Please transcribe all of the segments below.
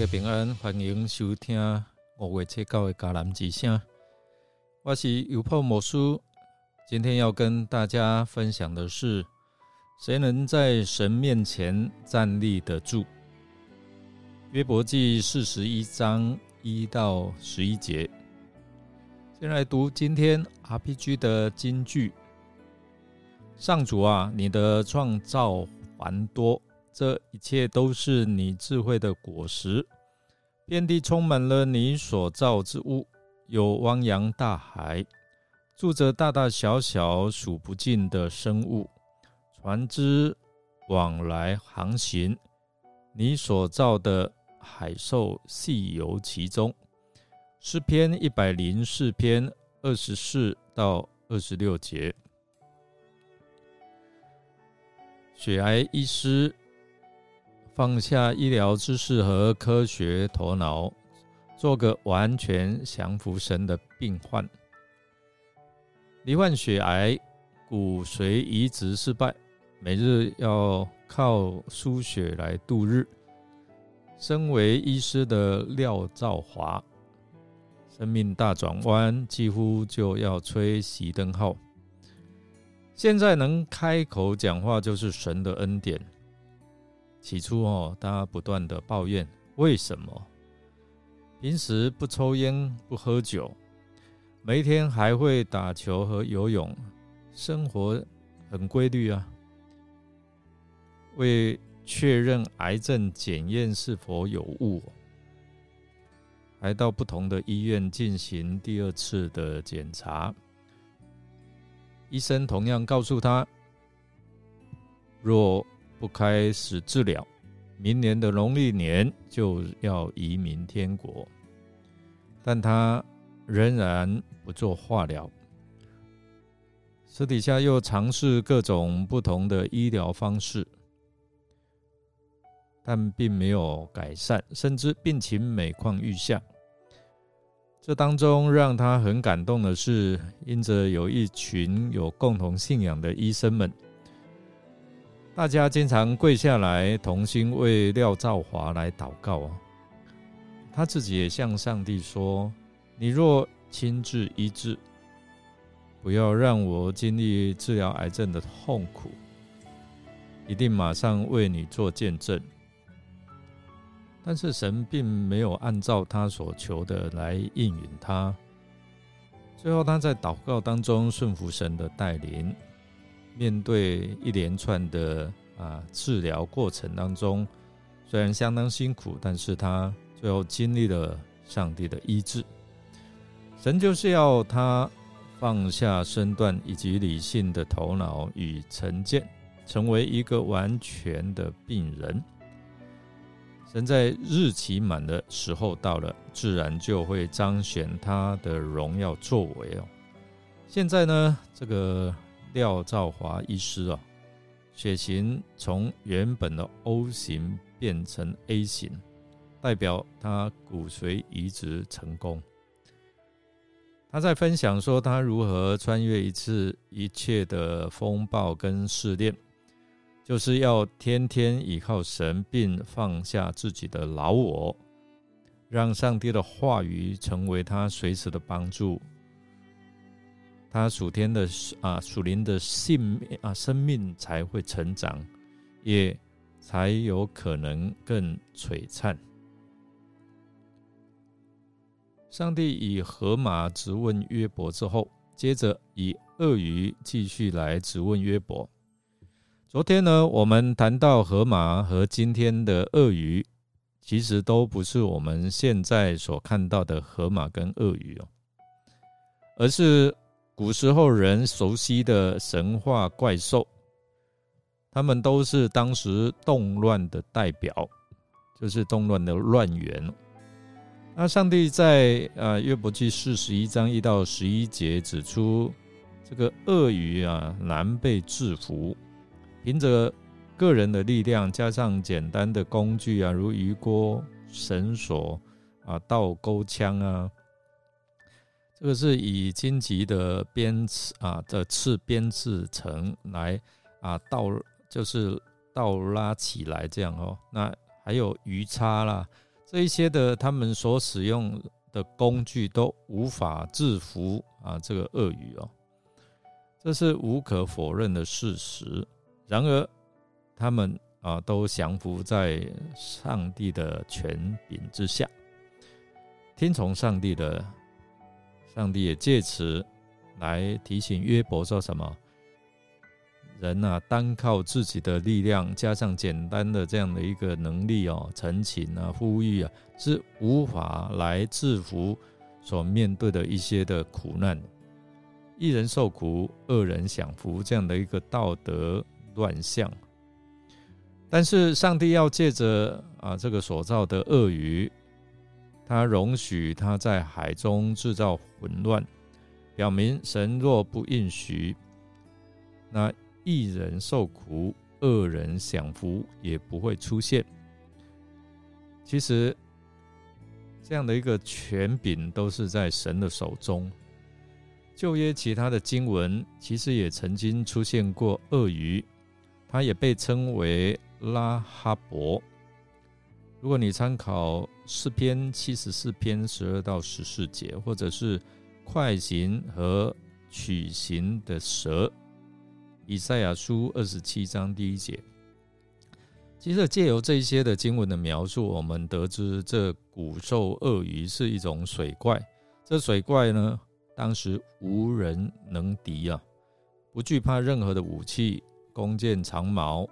家平安，欢迎收听五月七九的迦南之声。我是油泡魔术，今天要跟大家分享的是：谁能在神面前站立得住？约伯记四十一章一到十一节。先来读今天 RPG 的金句：上主啊，你的创造繁多。这一切都是你智慧的果实，遍地充满了你所造之物，有汪洋大海，住着大大小小数不尽的生物，船只往来航行，你所造的海兽细游其中。诗篇一百零四篇二十四到二十六节，血癌医师。放下医疗知识和科学头脑，做个完全降服神的病患。罹患血癌，骨髓移植失败，每日要靠输血来度日。身为医师的廖兆华，生命大转弯，几乎就要吹熄灯号。现在能开口讲话，就是神的恩典。起初哦，他不断的抱怨为什么平时不抽烟不喝酒，每天还会打球和游泳，生活很规律啊。为确认癌症检验是否有误，还到不同的医院进行第二次的检查。医生同样告诉他，若不开始治疗，明年的农历年就要移民天国。但他仍然不做化疗，私底下又尝试各种不同的医疗方式，但并没有改善，甚至病情每况愈下。这当中让他很感动的是，因着有一群有共同信仰的医生们。大家经常跪下来，同心为廖兆华来祷告啊。他自己也向上帝说：“你若亲自医治，不要让我经历治疗癌症的痛苦，一定马上为你做见证。”但是神并没有按照他所求的来应允他。最后，他在祷告当中顺服神的带领。面对一连串的啊治疗过程当中，虽然相当辛苦，但是他最后经历了上帝的医治。神就是要他放下身段以及理性的头脑与成见，成为一个完全的病人。神在日期满的时候到了，自然就会彰显他的荣耀作为哦。现在呢，这个。廖兆华医师啊，血型从原本的 O 型变成 A 型，代表他骨髓移植成功。他在分享说，他如何穿越一次一切的风暴跟试炼，就是要天天依靠神，并放下自己的老我，让上帝的话语成为他随时的帮助。他属天的啊，属灵的性命啊，生命才会成长，也才有可能更璀璨。上帝以河马质问约伯之后，接着以鳄鱼继续来质问约伯。昨天呢，我们谈到河马和今天的鳄鱼，其实都不是我们现在所看到的河马跟鳄鱼哦，而是。古时候人熟悉的神话怪兽，他们都是当时动乱的代表，就是动乱的乱源。那上帝在啊约伯记四十一章一到十一节指出，这个鳄鱼啊难被制服，凭着个人的力量，加上简单的工具啊，如鱼钩、绳索啊、倒钩枪啊。这个是以荆棘的编啊的刺编制成来啊倒就是倒拉起来这样哦。那还有鱼叉啦，这一些的他们所使用的工具都无法制服啊这个鳄鱼哦，这是无可否认的事实。然而，他们啊都降服在上帝的权柄之下，听从上帝的。上帝也借此来提醒约伯说：“什么人啊，单靠自己的力量，加上简单的这样的一个能力哦，陈情啊、呼吁啊，是无法来制服所面对的一些的苦难。一人受苦，二人享福，这样的一个道德乱象。但是上帝要借着啊这个所造的鳄鱼。”他容许他在海中制造混乱，表明神若不允许，那一人受苦，恶人享福也不会出现。其实，这样的一个权柄都是在神的手中。旧约其他的经文其实也曾经出现过鳄鱼，它也被称为拉哈伯。如果你参考诗篇七十四篇十二到十四节，或者是快行和曲行的蛇，以赛亚书二十七章第一节，其实借由这些的经文的描述，我们得知这古兽鳄鱼是一种水怪。这水怪呢，当时无人能敌啊，不惧怕任何的武器、弓箭、长矛。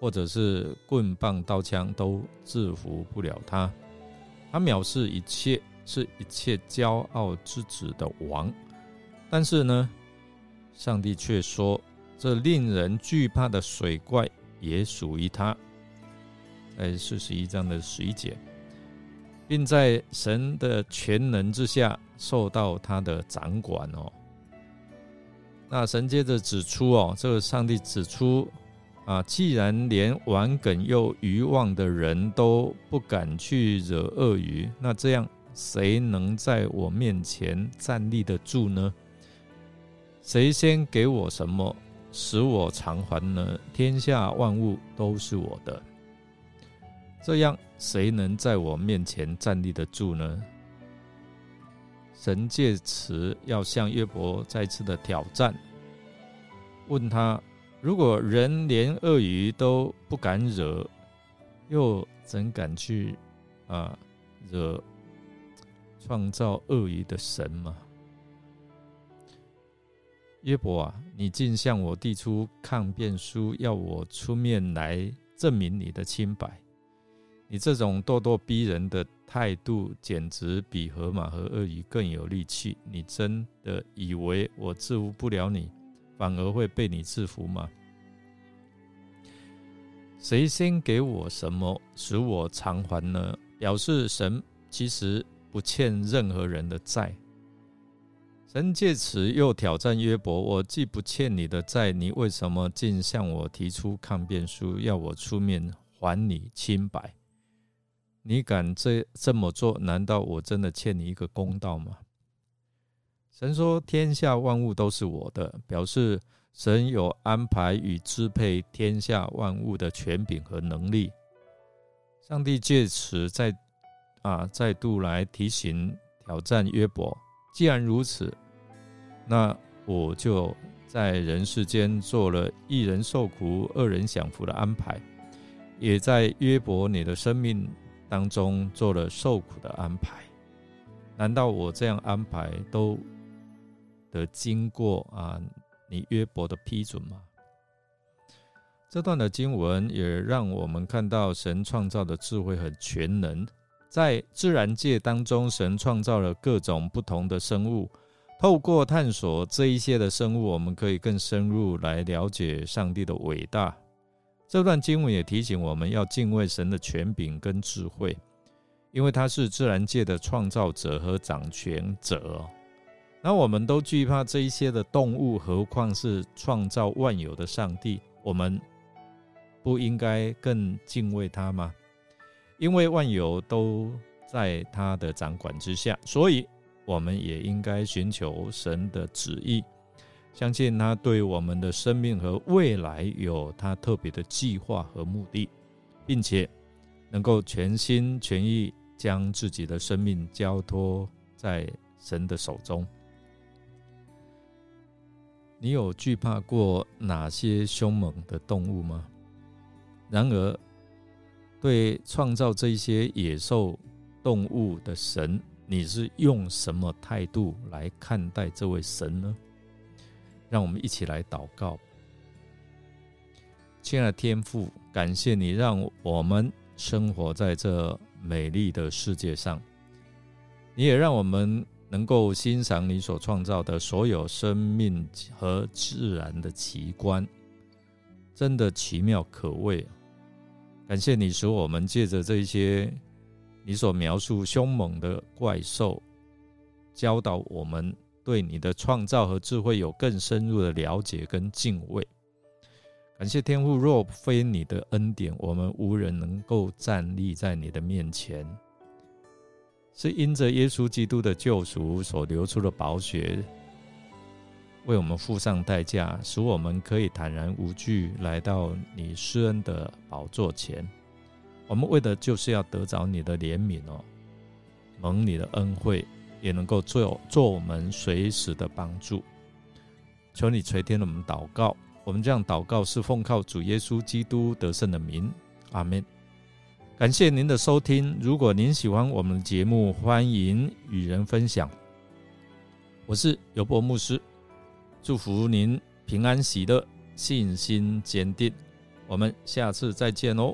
或者是棍棒刀枪都制服不了他，他藐视一切，是一切骄傲之子的王。但是呢，上帝却说，这令人惧怕的水怪也属于他，在四十一章的十一节，并在神的全能之下受到他的掌管哦。那神接着指出哦，这个上帝指出。啊，既然连玩梗又愚妄的人都不敢去惹鳄鱼，那这样谁能在我面前站立得住呢？谁先给我什么，使我偿还呢？天下万物都是我的，这样谁能在我面前站立得住呢？神借此要向约伯再次的挑战，问他。如果人连鳄鱼都不敢惹，又怎敢去啊惹创造鳄鱼的神嘛？约伯啊，你竟向我递出抗辩书，要我出面来证明你的清白。你这种咄咄逼人的态度，简直比河马和鳄鱼更有力气。你真的以为我制服不了你？反而会被你制服吗？谁先给我什么，使我偿还呢？表示神其实不欠任何人的债。神借此又挑战约伯：我既不欠你的债，你为什么竟向我提出抗辩书，要我出面还你清白？你敢这这么做？难道我真的欠你一个公道吗？神说：天下万物都是我的，表示。神有安排与支配天下万物的权柄和能力。上帝借此再啊再度来提醒挑战约伯。既然如此，那我就在人世间做了一人受苦、二人享福的安排，也在约伯你的生命当中做了受苦的安排。难道我这样安排都得经过啊？你约伯的批准吗？这段的经文也让我们看到神创造的智慧很全能。在自然界当中，神创造了各种不同的生物。透过探索这一些的生物，我们可以更深入来了解上帝的伟大。这段经文也提醒我们要敬畏神的权柄跟智慧，因为他是自然界的创造者和掌权者。那我们都惧怕这一些的动物，何况是创造万有的上帝？我们不应该更敬畏他吗？因为万有都在他的掌管之下，所以我们也应该寻求神的旨意，相信他对我们的生命和未来有他特别的计划和目的，并且能够全心全意将自己的生命交托在神的手中。你有惧怕过哪些凶猛的动物吗？然而，对创造这些野兽动物的神，你是用什么态度来看待这位神呢？让我们一起来祷告。亲爱的天父，感谢你让我们生活在这美丽的世界上，你也让我们。能够欣赏你所创造的所有生命和自然的奇观，真的奇妙可畏。感谢你使我们借着这些你所描述凶猛的怪兽，教导我们对你的创造和智慧有更深入的了解跟敬畏。感谢天父，若非你的恩典，我们无人能够站立在你的面前。是因着耶稣基督的救赎所流出的宝血，为我们付上代价，使我们可以坦然无惧来到你施恩的宝座前。我们为的就是要得着你的怜悯哦，蒙你的恩惠，也能够做做我们随时的帮助。求你垂听我们祷告，我们这样祷告是奉靠主耶稣基督得胜的名，阿门。感谢您的收听。如果您喜欢我们的节目，欢迎与人分享。我是尤伯牧师，祝福您平安喜乐，信心坚定。我们下次再见哦。